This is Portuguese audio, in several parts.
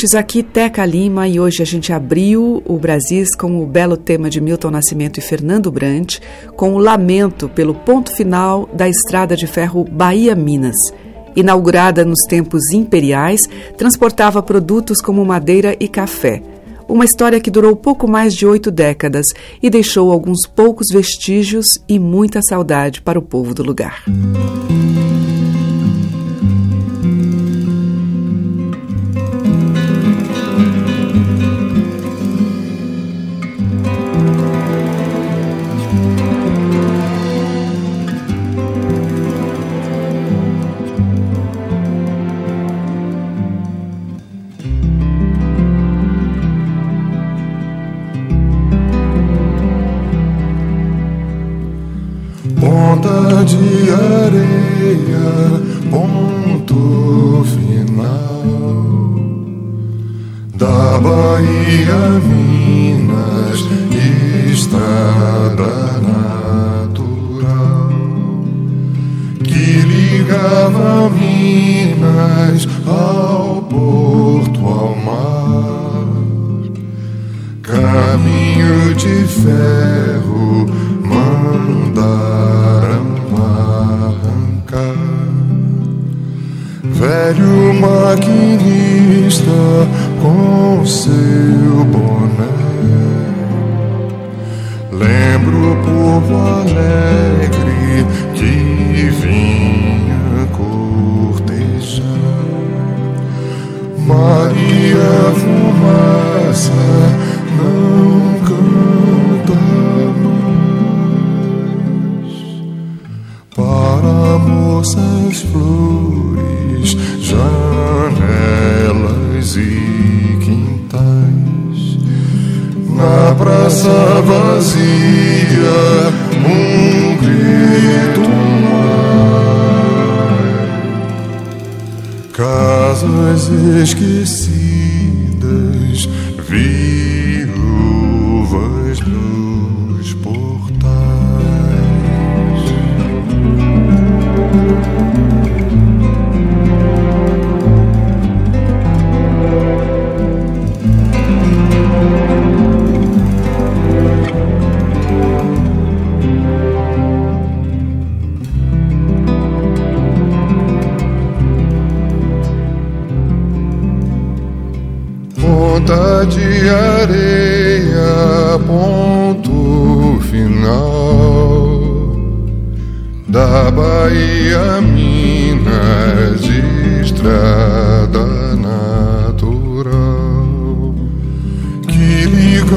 Ouvintes, aqui Teca Lima e hoje a gente abriu o Brasis com o belo tema de Milton Nascimento e Fernando Brant, com o lamento pelo ponto final da estrada de ferro Bahia-Minas. Inaugurada nos tempos imperiais, transportava produtos como madeira e café. Uma história que durou pouco mais de oito décadas e deixou alguns poucos vestígios e muita saudade para o povo do lugar. Ponta Minas ao porto, ao mar, caminho de ferro mandaram arrancar. Velho maquinista com seu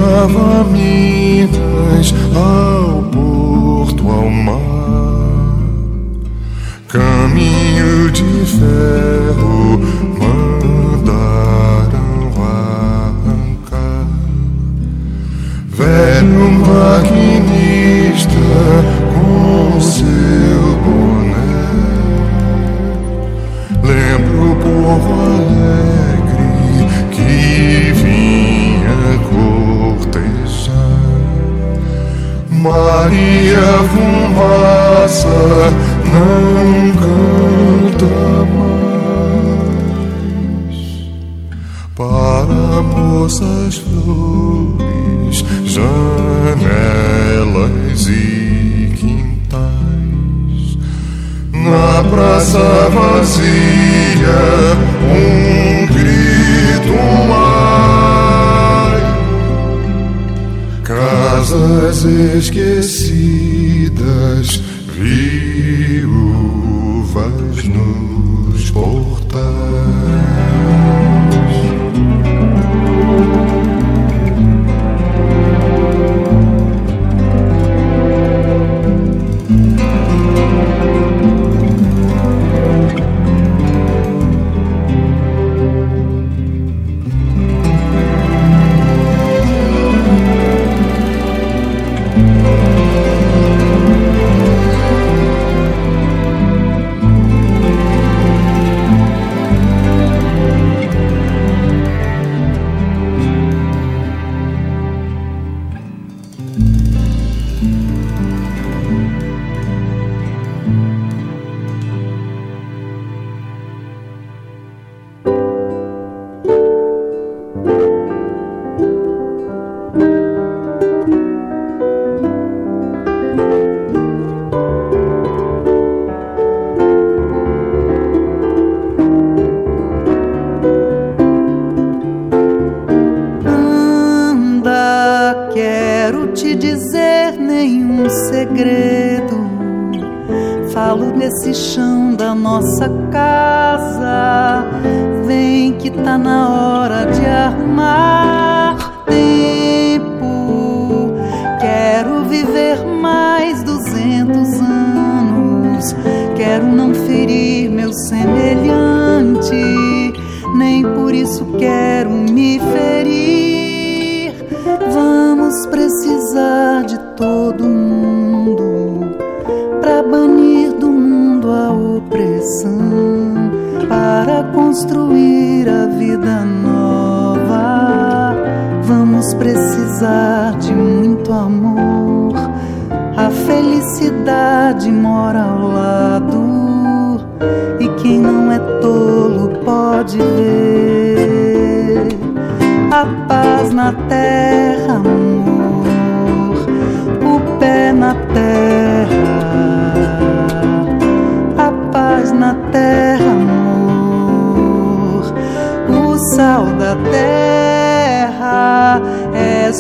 ligava Minas ao porto, ao mar, caminho de ferro mandaram arrancar. Velho maquinista com seu boné. Lembro o povo alegre Maria Fumaça não canta mais para moças flores, janelas e quintais. Na praça vazia, um Casas esquecidas, viúvas nos portais.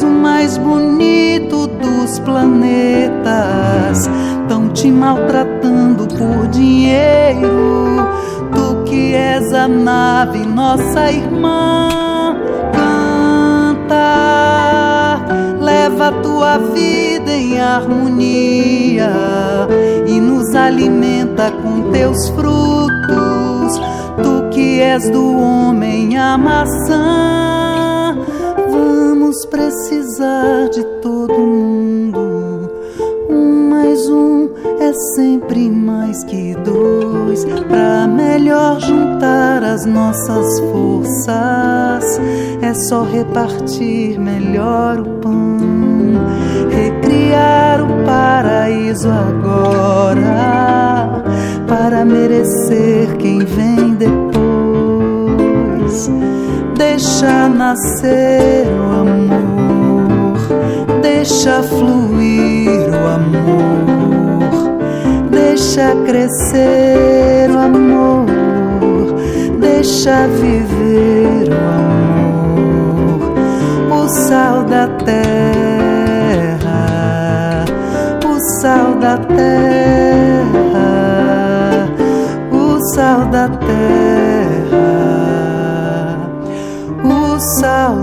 O mais bonito dos planetas. Tão te maltratando por dinheiro, tu que és a nave, nossa irmã. Canta, leva tua vida em harmonia e nos alimenta com teus frutos. Tu que és do homem a maçã, vamos precisar de todo mundo. Um mais um é sempre mais que dois. Pra melhor juntar as nossas forças, é só repartir melhor o pão. Recriar o paraíso agora, para merecer quem vem depois. Deixa nascer o deixa fluir o amor, deixa crescer o amor, deixa viver o amor, o sal da terra, o sal da terra, o sal da terra. O sal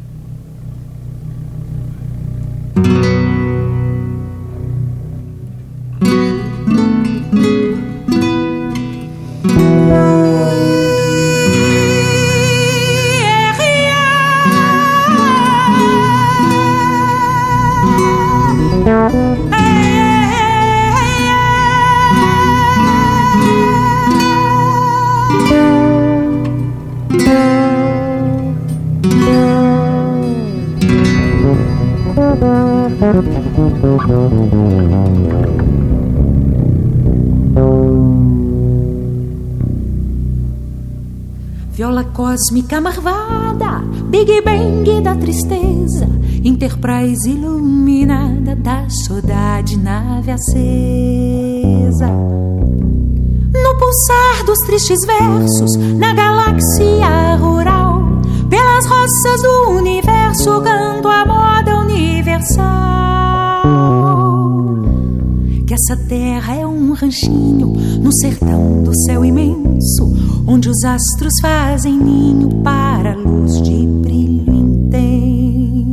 Cósmica marvada, Big Bang da tristeza, Enterprise iluminada da saudade, nave acesa. No pulsar dos tristes versos, na galáxia rural, pelas roças do universo, canto a moda universal. Que essa terra é um ranchinho no sertão do céu imenso, onde os astros fazem ninho para a luz de brilho intenso.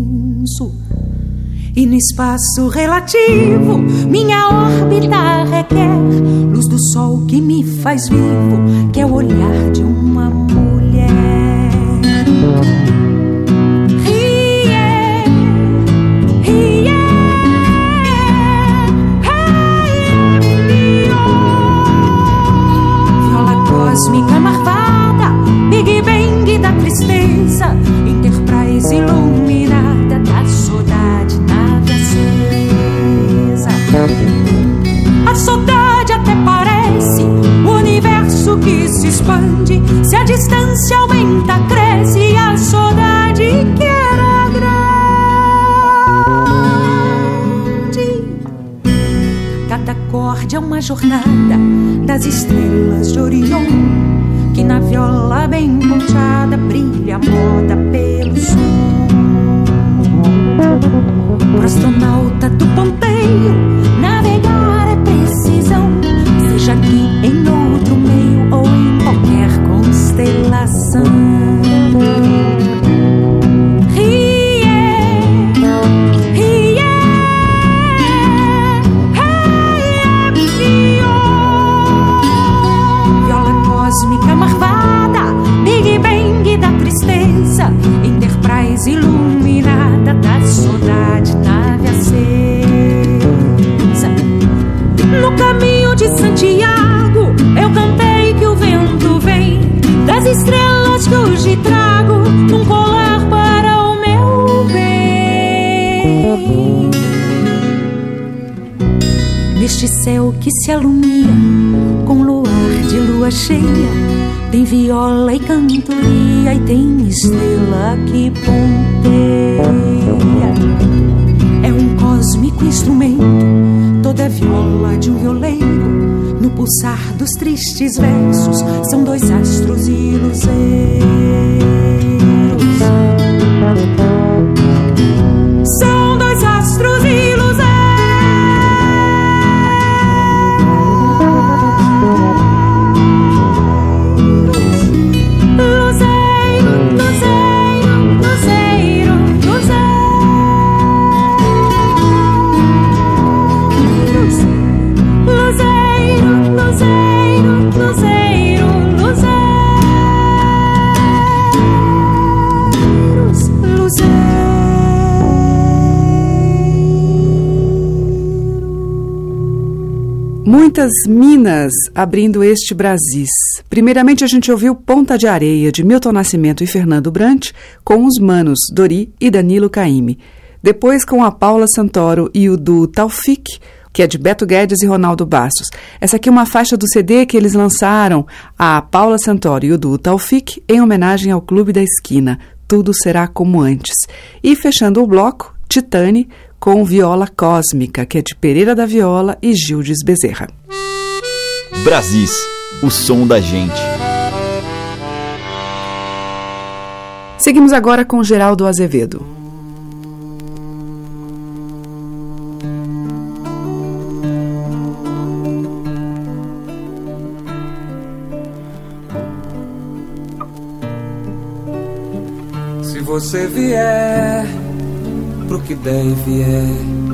E no espaço relativo, minha órbita requer luz do sol que me faz vivo, que é o olhar de uma mulher. Se expande. Se a distância aumenta, cresce a saudade que era grande. Cada acorde é uma jornada das estrelas de Orion, que na viola bem ponteada brilha a moda pelo som. Pro astronauta do ponteio, sun. Céu que se alumia com luar de lua cheia tem viola e cantoria e tem estrela que ponteia. É um cósmico instrumento, toda viola de um violeiro. No pulsar dos tristes versos, são dois astros e luzeiros. Muitas minas abrindo este Brasis. Primeiramente, a gente ouviu Ponta de Areia, de Milton Nascimento e Fernando Brant, com os manos Dori e Danilo Caime. Depois, com a Paula Santoro e o do Taufik, que é de Beto Guedes e Ronaldo Bastos. Essa aqui é uma faixa do CD que eles lançaram, a Paula Santoro e o do Taufik, em homenagem ao Clube da Esquina. Tudo será como antes. E fechando o bloco, Titane, com Viola Cósmica, que é de Pereira da Viola e Gildes Bezerra. Brasis, o som da gente. Seguimos agora com Geraldo Azevedo. Se você vier pro que der e vier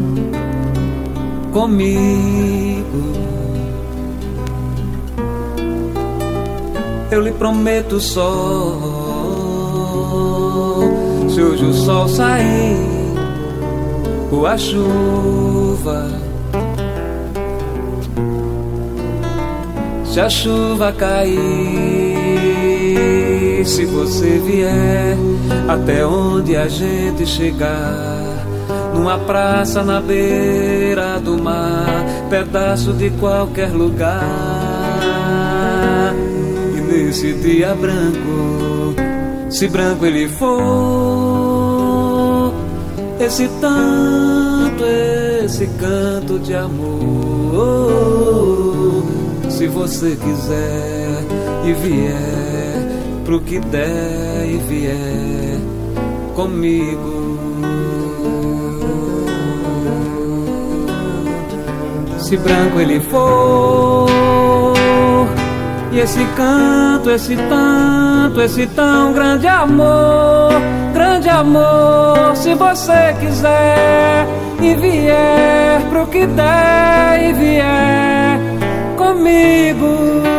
comigo. Eu lhe prometo só se hoje o sol sair ou a chuva. Se a chuva cair, se você vier até onde a gente chegar numa praça na beira do mar, pedaço de qualquer lugar. Nesse dia branco, se branco ele for, esse tanto, esse canto de amor, se você quiser e vier pro que der e vier comigo se branco ele for. E esse canto, esse tanto, esse tão grande amor, grande amor, se você quiser e vier pro que der e vier comigo.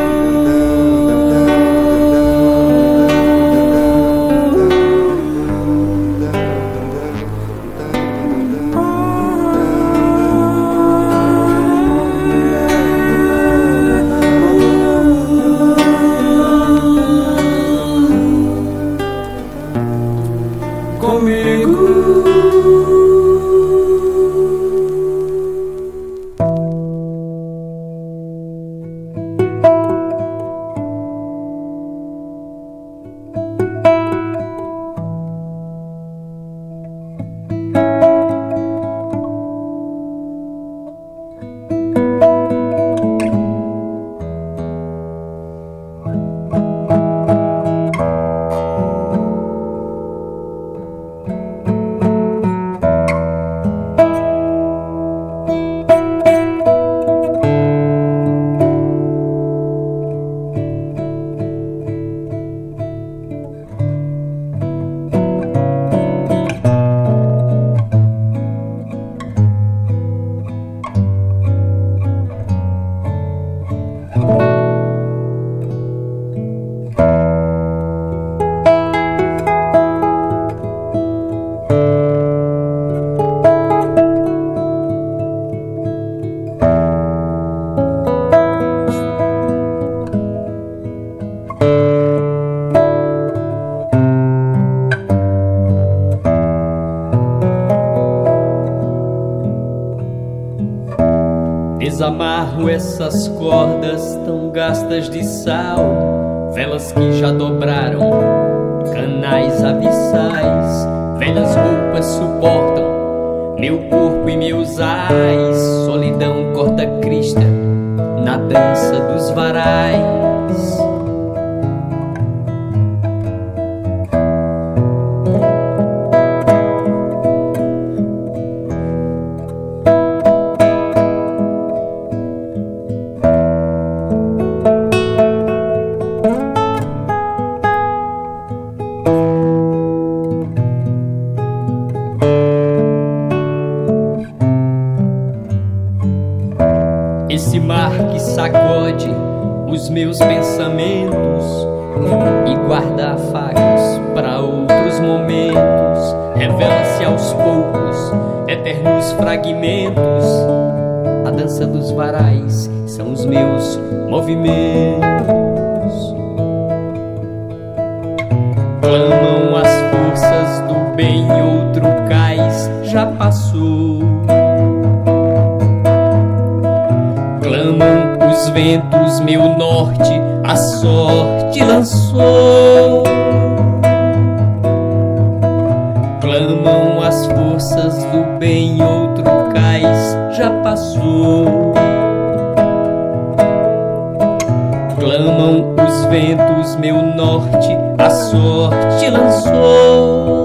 Essas revela-se aos poucos, eternos fragmentos. A dança dos varais são os meus movimentos. Clamam as forças do bem, outro cais já passou. Clamam os ventos, meu norte, a sorte lançou. bem outro cais já passou. Clamam os ventos, meu norte, a sorte lançou.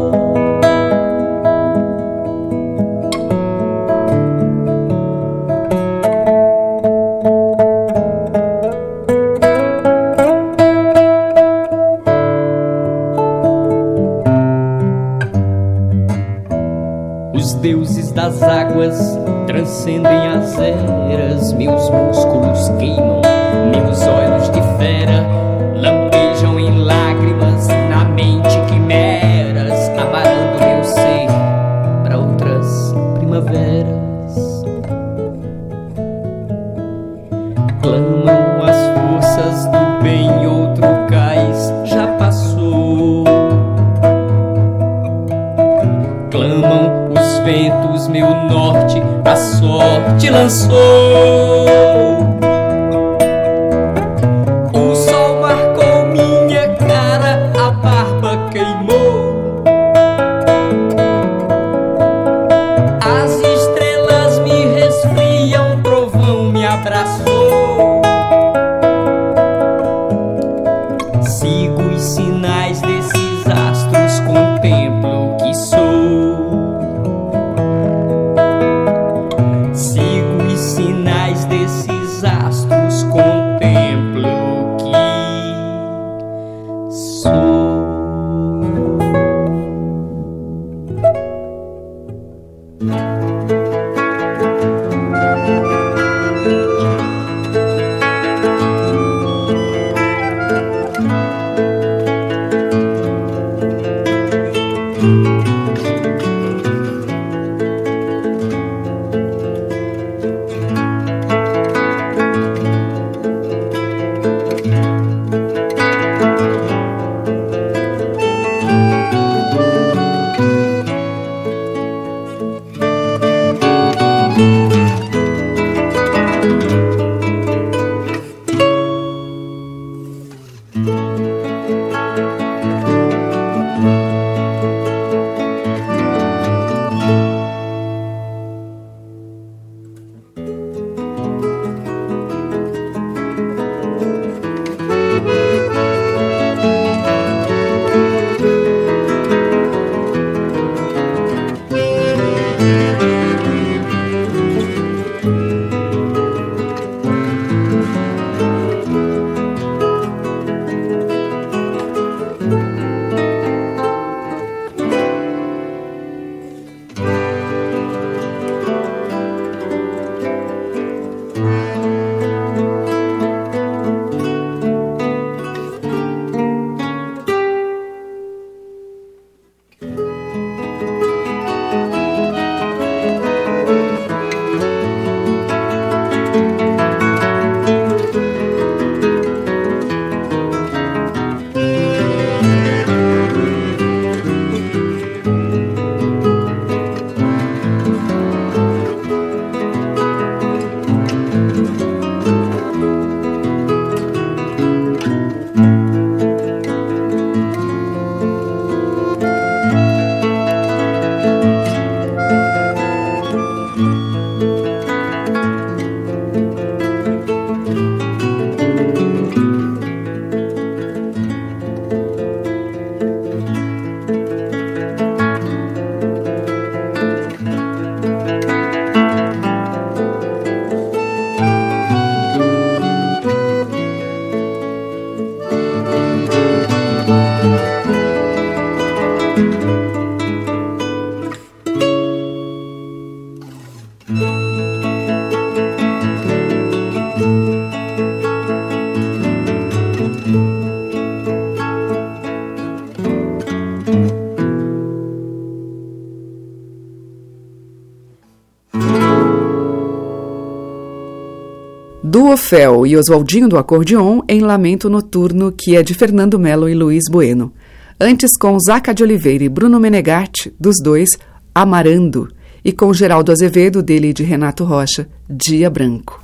Duo Fel e Oswaldinho do Acordeon em Lamento Noturno, que é de Fernando Melo e Luiz Bueno. Antes com Zaca de Oliveira e Bruno Menegatti, dos dois, Amarando. E com Geraldo Azevedo, dele e de Renato Rocha, Dia Branco.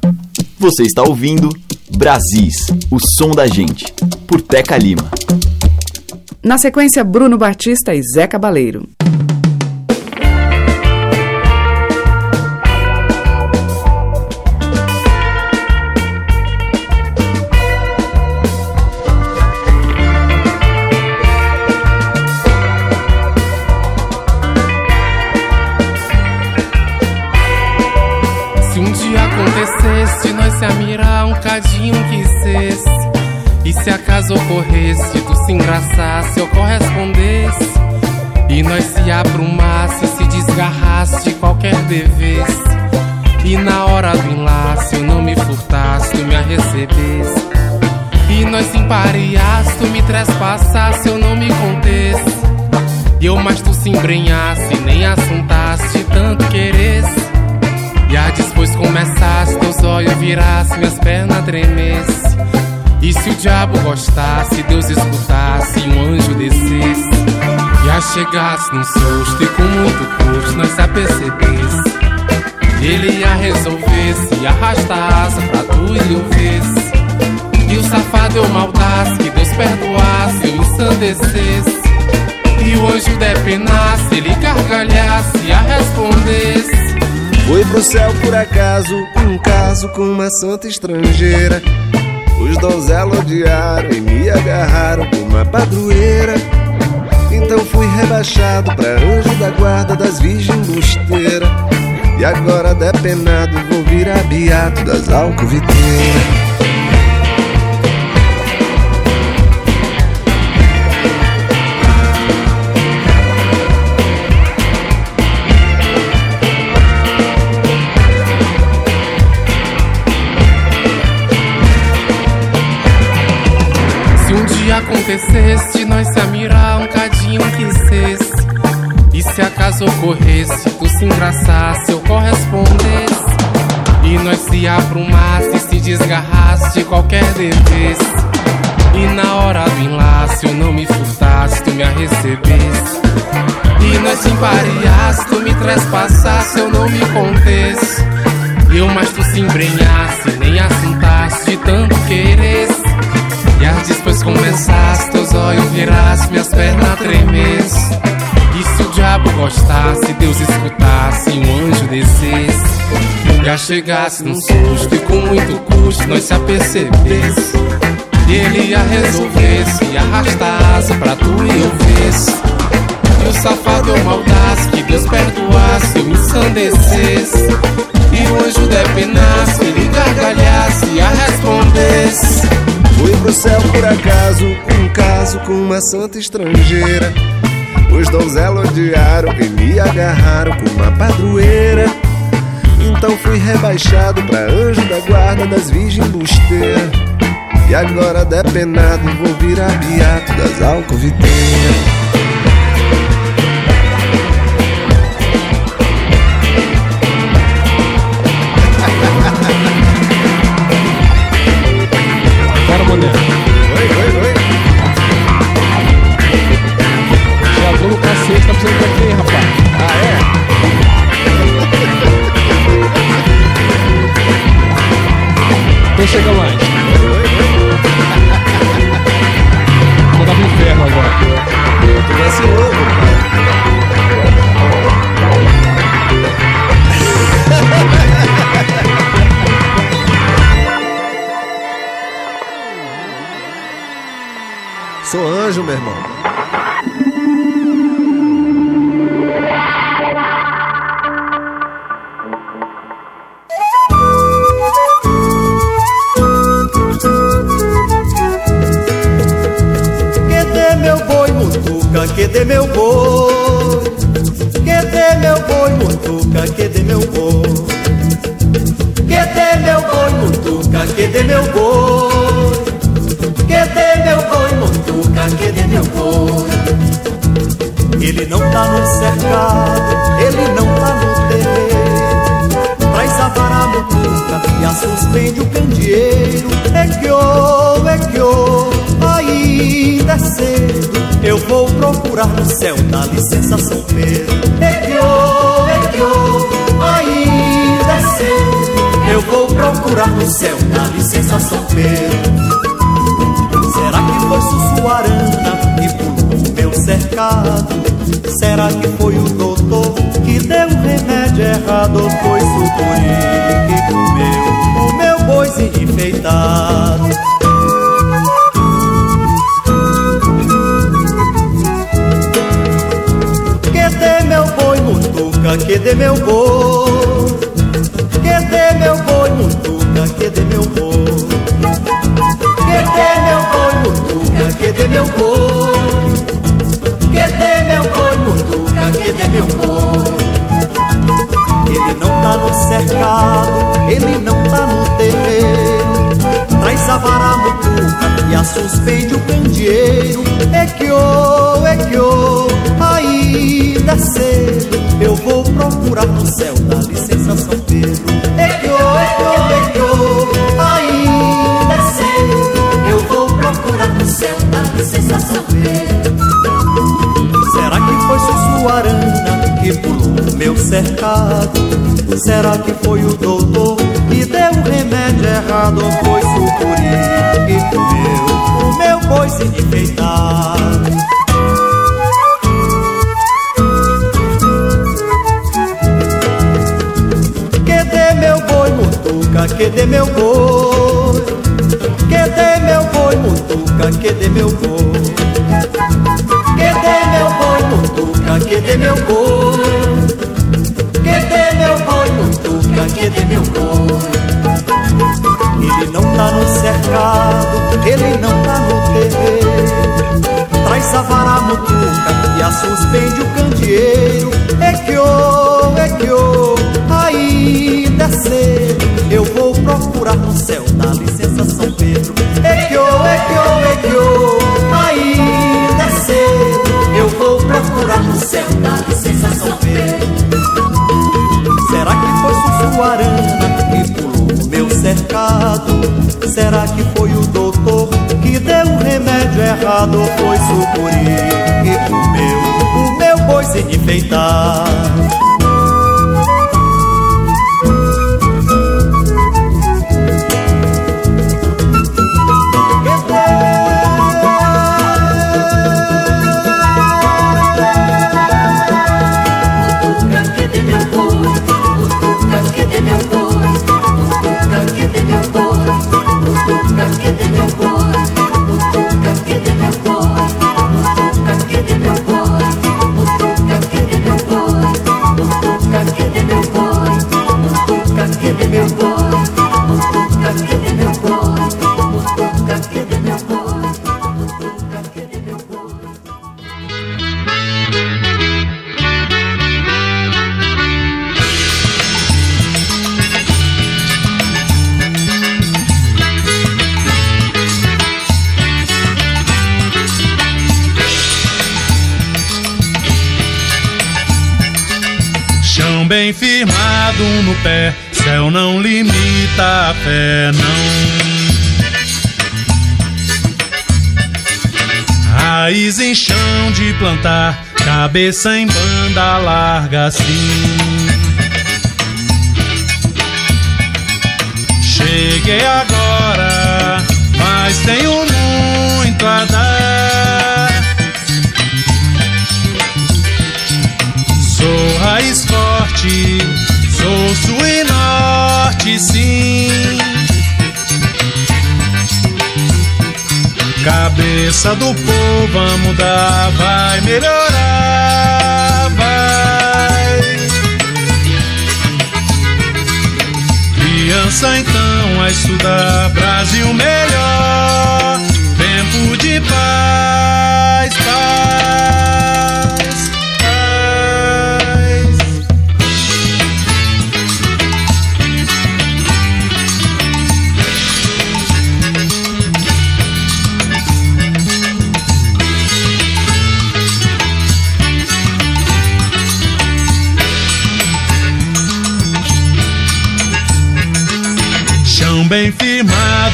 Você está ouvindo Brasis, o som da gente, por Teca Lima. Na sequência, Bruno Batista e Zé Cabaleiro. Acaso ocorresse, tu se engraçasse ou correspondesse. E nós se aprumasse, se desgarrasse de qualquer devesse. E na hora do enlace eu não me furtasse, tu me a recebesse. E nós se empareasse, tu me trespassasse, eu não me contesse. E eu mais tu se embrenhasse, nem assuntasse, tanto queresse. E a depois começasse, teus olhos virasse, minhas pernas tremesse. E se o diabo gostasse, Deus escutasse um anjo descesse. E a chegasse num susto e com muito custo nós se apercebesse. Ele ia resolver se arrastasse pra tu e eu vesse. E o safado eu maldasse, que Deus perdoasse, eu ensandecesse. E o anjo depenasse, ele gargalhasse e a respondesse. Foi pro céu por acaso, um caso com uma santa estrangeira. Os donzelos odiaram e me agarraram com uma padroeira. Então fui rebaixado pra anjo da guarda das virgens busteiras. E agora depenado vou virar beato das alcoviteiras. Chegasse num susto e com muito custo nós se apercebesse. E ele ia resolver se arrastasse pra tu e eu vesse. E o safado eu maldasse, que Deus perdoasse, eu me ensandecesse. E o anjo depenasse, ele gargalhasse e a respondesse. Fui pro céu por acaso, um caso com uma santa estrangeira. Os donzelos odiaram e me agarraram com uma padroeira. Então fui rebaixado pra anjo da guarda das virgens busteiras. E agora depenado vou virar beato das alcoviteiras. Mutuca, que meu boi Que dê meu boi mutuca, que dê meu boi. Que dê meu boi mutuca, que dê meu boi. Que dê meu boi mutuca, que dê meu boi. Ele não tá no cercado, ele não tá no terreiro. Traz a vara mutuca e a suspende o candeeiro. É que ô, é que ô, ainda é cedo procurar no céu da licença São Pedro É que ô, é que ô, é que ô, ainda é cedo Eu vou procurar no céu da licença São Pedro Será que foi Sussuarana que pulou o meu cercado? Será que foi o doutor que deu o remédio errado? Ou foi Sucuri que comeu o meu enfeitado? Que mutuca, que dê meu boi. Que dê meu boi mutuca, que dê meu boi. Que dê meu boi mutuca, que dê meu boi. Que dê meu boi mutuca, que dê meu boi. Ele não tá no cercado, ele não tá no terreiro. Traz a vara mutuca e a suspende o candeeiro. É que ô, é que ô, ainda é cedo Eu vou procurar no céu da licença São Pedro É que ô, é que ô, é que ô, ainda é cedo Eu vou procurar no céu da licença São Pedro Será que foi Sussuarana que pulou o meu cercado? Será que foi o doutor que deu o remédio errado? Ou foi Sucuri que comeu o meu boizinho enfeitado? Chão plantar, cabeça em banda larga assim. Cheguei agora, mas tenho muito a dar. Sou raiz forte, sou sul e norte, sim. Cabeça do povo, vamos mudar, vai melhorar, vai. Criança então a estudar, Brasil melhor, tempo de paz,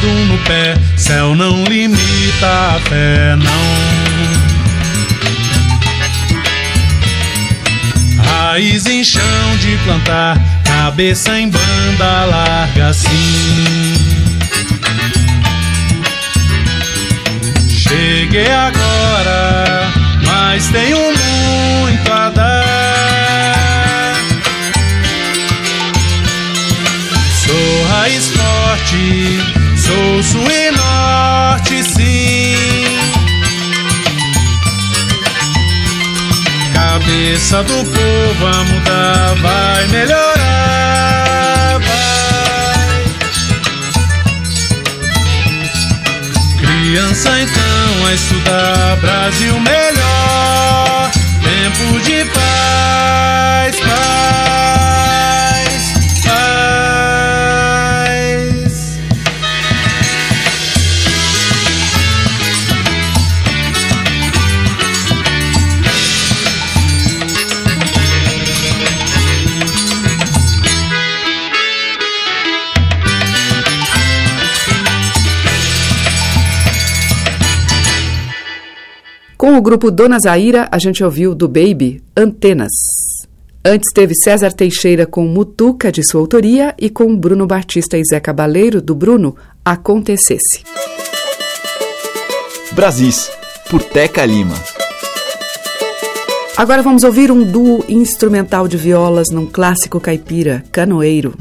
firmado no pé, céu não limita a fé, não. Raiz em chão de plantar, cabeça em banda larga assim. Cheguei agora, mas tenho muito a dar. Sou raiz forte, sul e norte, sim. Cabeça do povo a mudar, vai melhorar, vai. Criança então a estudar, Brasil melhor, tempo de paz, paz, Com o grupo Dona Zaira, a gente ouviu do Baby Antenas. Antes teve César Teixeira com Mutuca, de sua autoria, e com Bruno Batista e Zé Cabaleiro, do Bruno, Acontecesse. Brasis, por Teca Lima. Agora vamos ouvir um duo instrumental de violas num clássico caipira, Canoeiro.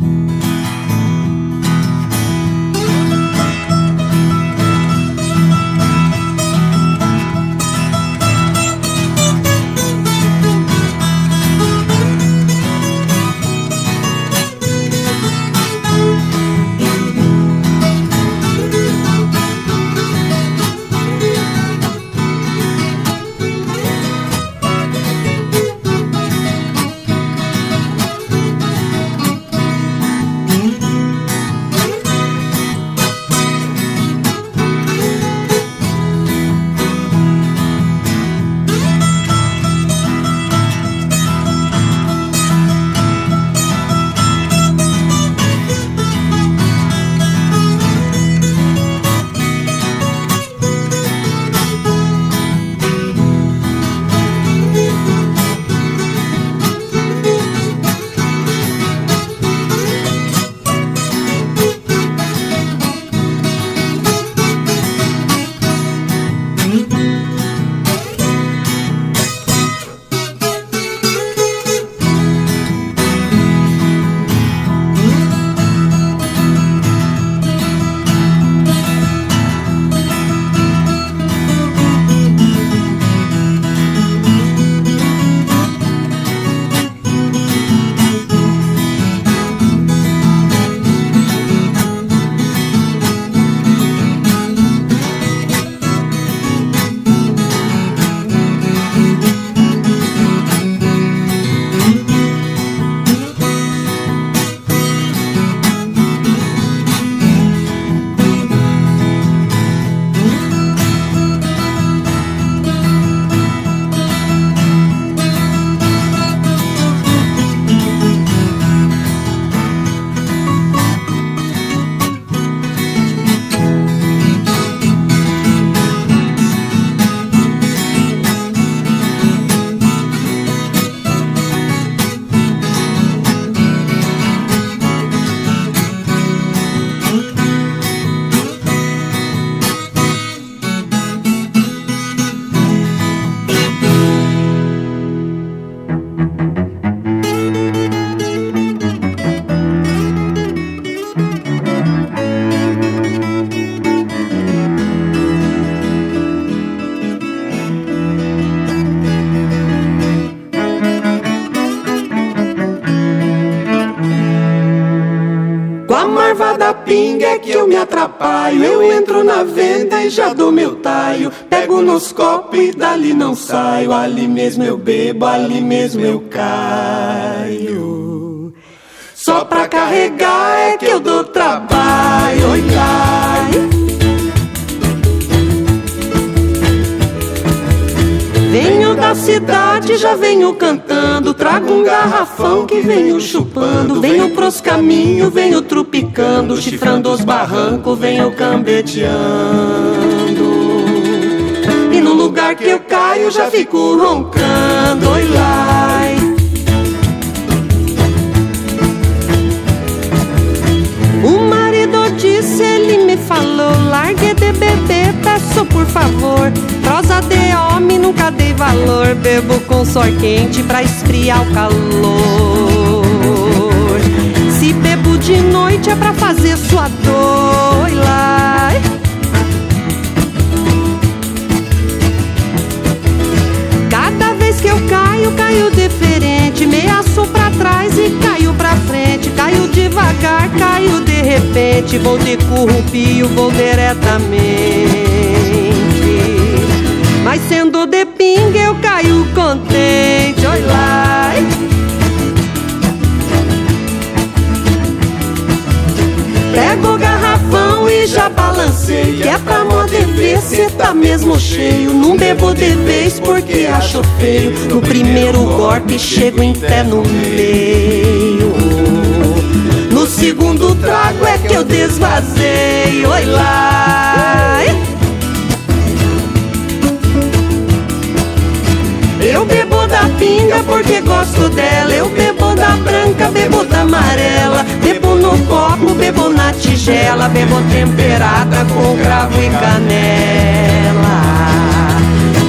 É que eu me atrapalho. Eu entro na venda e já dou meu taio. Pego nos copos e dali não saio. Ali mesmo eu bebo, ali mesmo eu caio. Só pra carregar é que eu dou trabalho. Oi. Venho da cidade já venho cantando. Trago um garrafão que venho chupando. Venho pros caminhos, venho trupicando. Chifrando os barrancos, venho cambeteando. E no lugar que eu caio já fico roncando. Oi, lai. Me falou: largue de beber, peço por favor. Prosa de homem, nunca dei valor. Bebo com sor quente pra esfriar o calor. Se bebo de noite é pra fazer sua dor. Oi, lai. Cada vez que eu caio, caio diferente. Meaço pra trás e caio. Caio devagar, caio de repente. Vou de currupio, vou diretamente. Mas sendo de pinga, eu caio contente. Oi lá. Pego o garrafão e já balancei. Que é pra poder ver se tá mesmo cheio. Não bebo de vez porque acho feio. No primeiro golpe chego em pé no meio. Segundo trago é que eu desvazei. Oi lá. Eu bebo da pinga porque gosto dela. Eu bebo da branca, bebo da amarela. Bebo no copo, bebo na tigela. Bebo temperada com cravo e canela.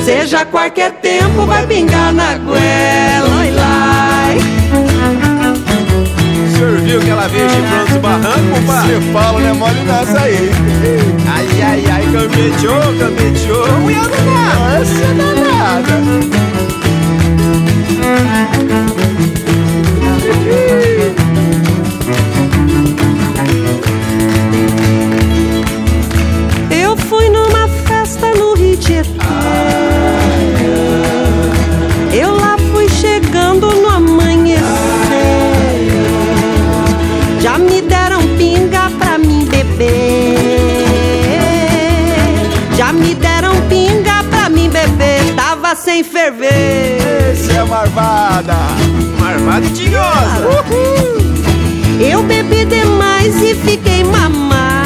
Seja qualquer tempo, vai pingar na goela. Oi lá. O senhor viu que ela veio chifrando os barrancos, compadre? Você fala, não é mole nessa aí. Ai, ai, ai, campeteou, campeteou. Mulher danada. Essa é danada. Sem ferver. Esse é marvada. Marvada e tinhosa. Eu bebi demais e fiquei mamada.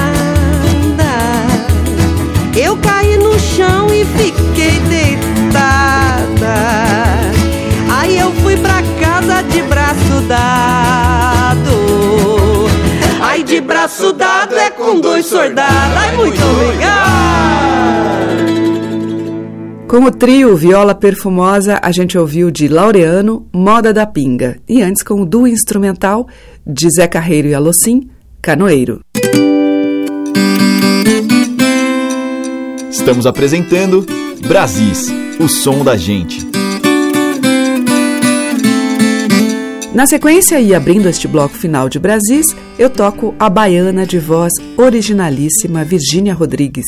Eu caí no chão e fiquei deitada. Aí eu fui pra casa de braço dado. Ai, de braço dado é com dois soldados. Ai, muito obrigado. Com o trio Viola Perfumosa, a gente ouviu de Laureano, Moda da Pinga. E antes com o duo instrumental de Zé Carreiro e Alocim, Canoeiro. Estamos apresentando Brasis, o som da gente. Na sequência e abrindo este bloco final de Brasis, eu toco a baiana de voz originalíssima Virgínia Rodrigues.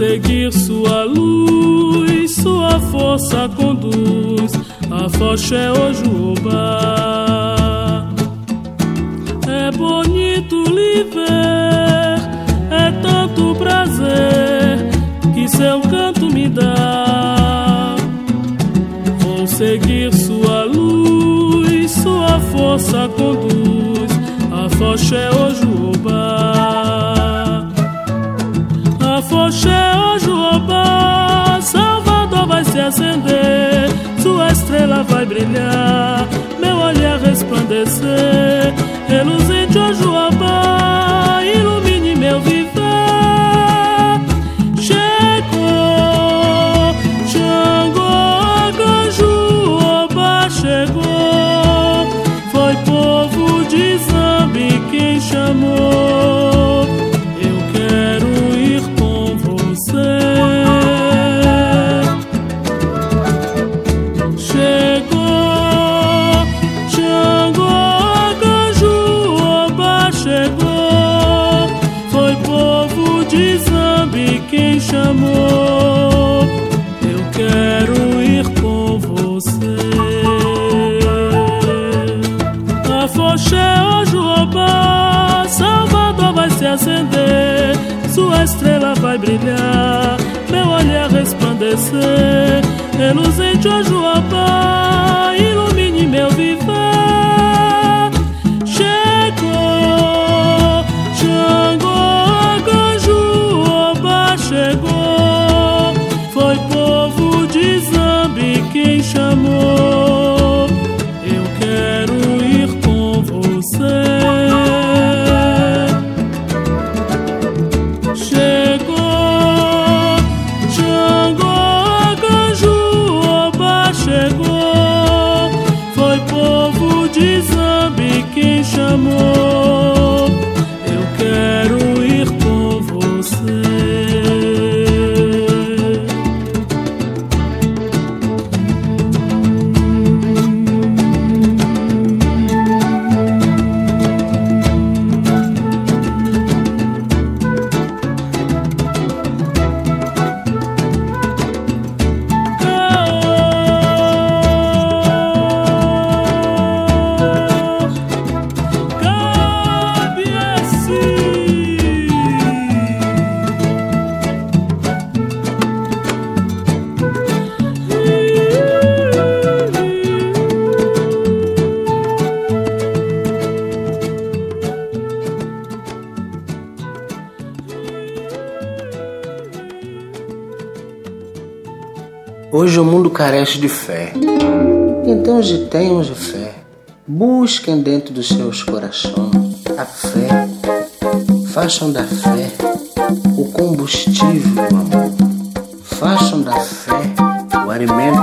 Seguir sua luz, sua força conduz a Foché Ojuobá. É bonito lhe ver, é tanto prazer que seu canto me dá. Vou seguir sua luz, sua força conduz a Foché Ojuobá. A Foché Ojuobá, Salvador vai se acender, sua estrela vai brilhar, meu olhar resplandecer, acender, sua estrela vai brilhar, meu olhar resplandecer, reluzente hoje o altar. Hoje o mundo carece de fé. Então os tenham de fé, busquem dentro dos seus corações a fé. Façam da fé o combustível do amor. Façam da fé o alimento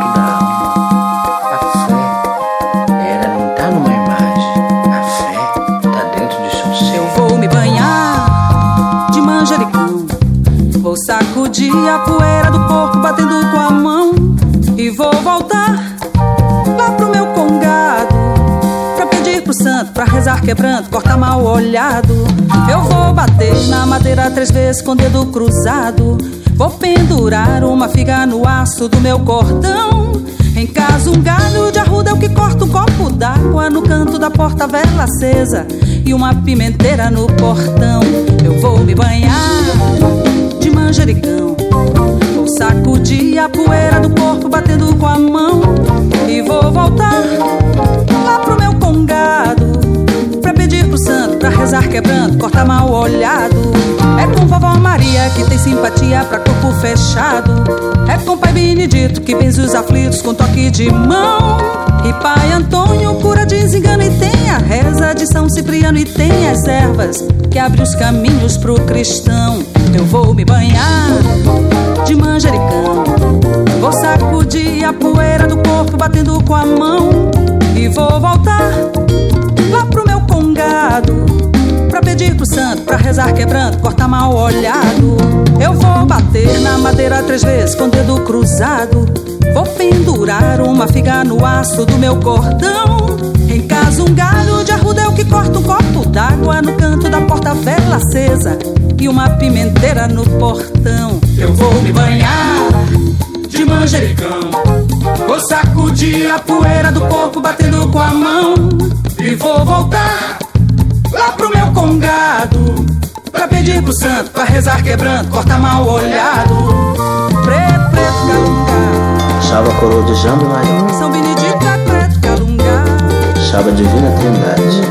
quebrando, cortar mal olhado. Eu vou bater na madeira três vezes com o dedo cruzado. Vou pendurar uma figa no aço do meu cordão. Em casa, um galho de arruda é o que corta um copo d'água no canto da porta, vela acesa e uma pimenteira no portão. Eu vou me banhar de manjericão. Vou sacudir a poeira do corpo batendo com a mão. E vou voltar rezar quebrando, cortar mal olhado. É com vovó Maria que tem simpatia pra corpo fechado. É com pai Benedito que benze os aflitos com toque de mão. E pai Antônio cura desengano e tem a reza de São Cipriano e tem as ervas que abre os caminhos pro cristão. Eu vou me banhar de manjericão. Vou sacudir a poeira do corpo batendo com a mão. E vou voltar lá pro quebrando, cortar mal olhado. Eu vou bater na madeira três vezes com o dedo cruzado. Vou pendurar uma figa no aço do meu cordão. Em casa, um galho de arruda o que corta um copo d'água no canto da porta, vela acesa e uma pimenteira no portão. Eu vou me banhar de manjericão. Vou sacudir a poeira do corpo batendo com a mão. E vou voltar lá pro meu congado. Pra pedir pro santo, pra rezar quebrando, cortar mal olhado. Preto, preto, calungá. Salva a coroa de Jambo Maior. São Benedito é preto, calungá. Salva a Divina Trindade.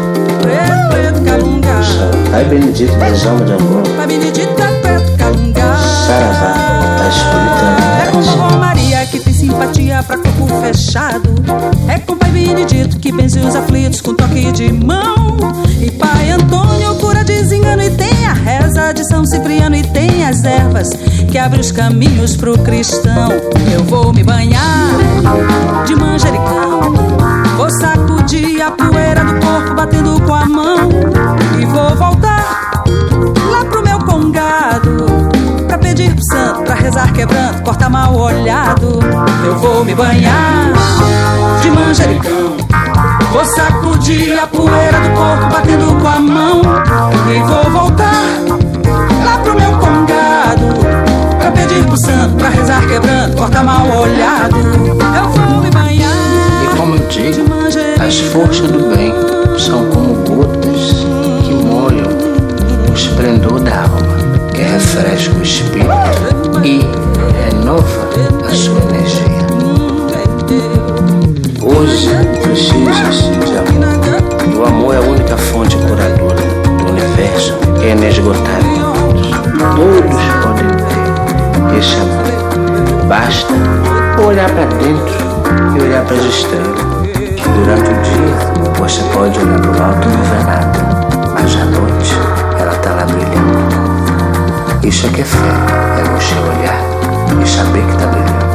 Preto, preto, calungá. Salva Pai Benedito da Jamba de Amor. Pai Benedito é preto, calungá. Saravá da É Espiritualidade. vovó Maria que tem simpatia pra corpo fechado. É com pai Benedito que benze os aflitos com toque de mão. E pai Antônio cura desengano e tem a reza de São Cipriano e tem as ervas que abre os caminhos pro cristão. Eu vou me banhar de manjericão. Vou sacudir a poeira do corpo batendo com a mão. E vou voltar quebrando, cortar mal olhado. Eu vou me banhar de manjericão. Vou sacudir a poeira do corpo batendo com a mão. E vou voltar lá pro meu congado. Pra pedir pro santo, pra rezar quebrando, cortar mal olhado. Eu vou me banhar. E como eu digo, as forças do bem são como gotas que molham o esplendor da alma. Refresca o espírito e renova a sua energia. Hoje precisas de amor. O amor é a única fonte curadora do universo é inesgotável. Todos podem ver esse amor. Basta olhar para dentro e olhar para as estrelas. Durante o dia, você pode olhar para o alto e não ver nada, mas à noite ela está lá brilhando. Isso é que é fé, é você olhar e saber que está brilhando.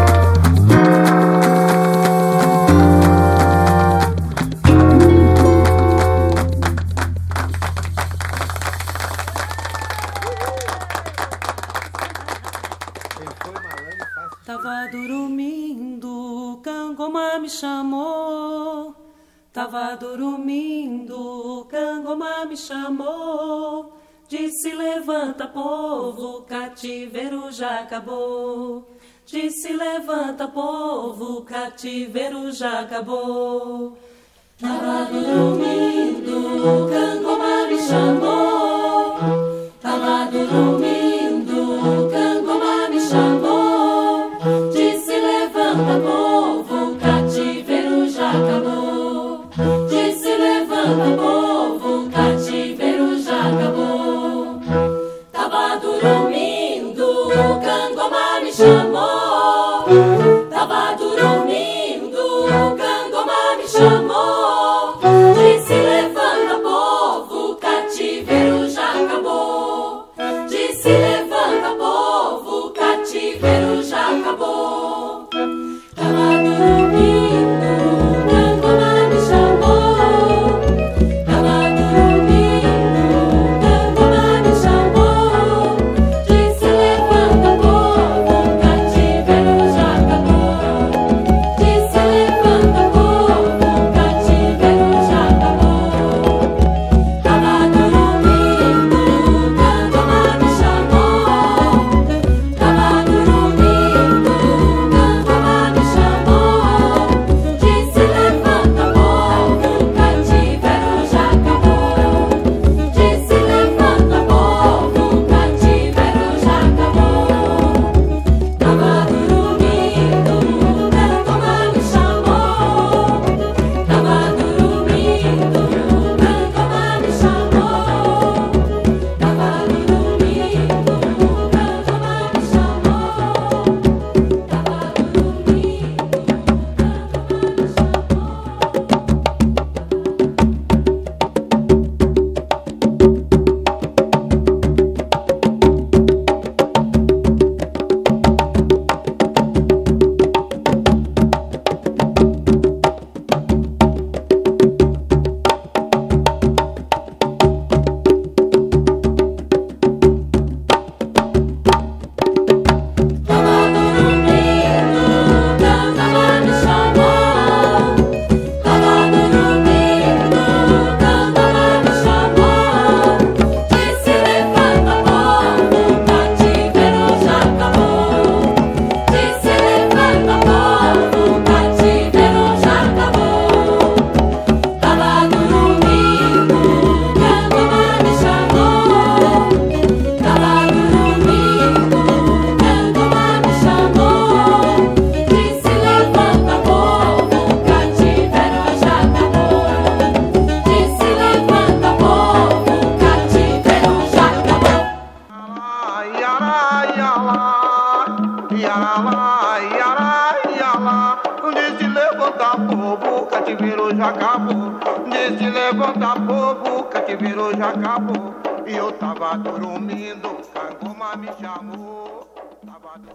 Disse: Levanta, povo, cativeiro já acabou. Disse: Levanta, povo, cativeiro já acabou. Tava dormindo, Cangoma me chamou. Tava dormindo,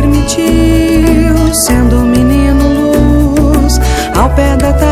permitiu, sendo menino luz, ao pé da tarde.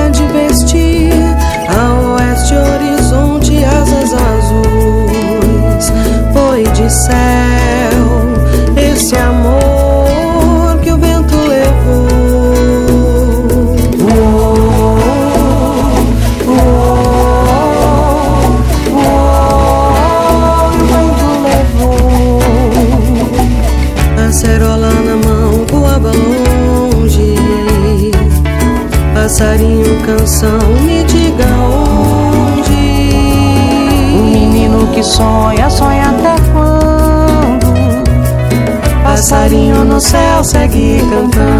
No céu segue cantando.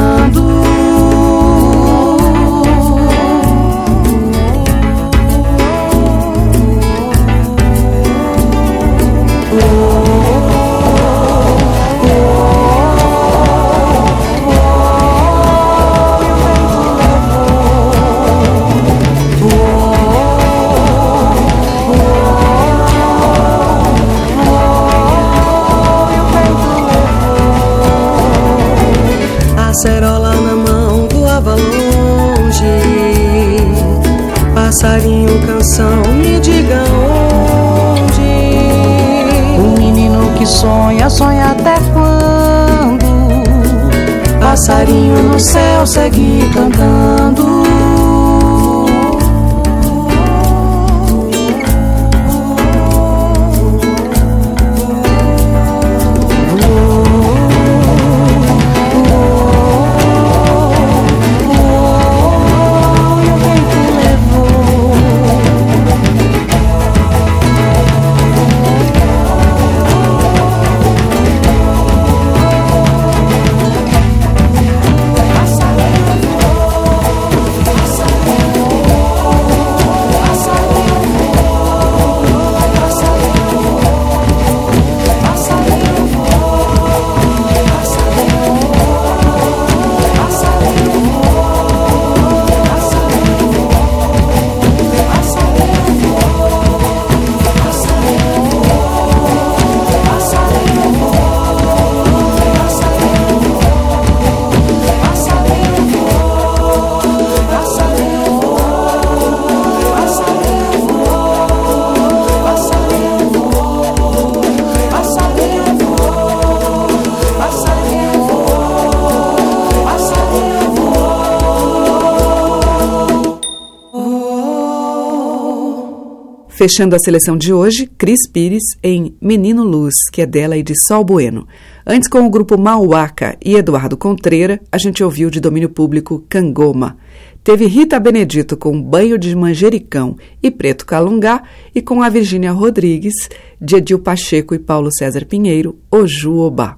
Fechando a seleção de hoje, Cris Pires em Menino Luz, que é dela e de Sol Bueno. Antes, com o grupo Mauaca e Eduardo Contreira, a gente ouviu de domínio público Cangoma. Teve Rita Benedito com Banho de Manjericão e Preto Calungá, e com a Virgínia Rodrigues, de Edil Pacheco e Paulo César Pinheiro, Oju Obá.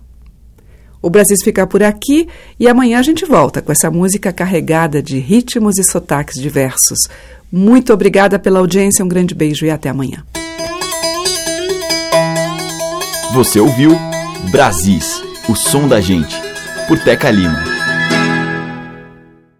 O Brasil fica por aqui e amanhã a gente volta com essa música carregada de ritmos e sotaques diversos. Muito obrigada pela audiência, um grande beijo e até amanhã. Você ouviu Brasis, o som da gente, por Teca Lima.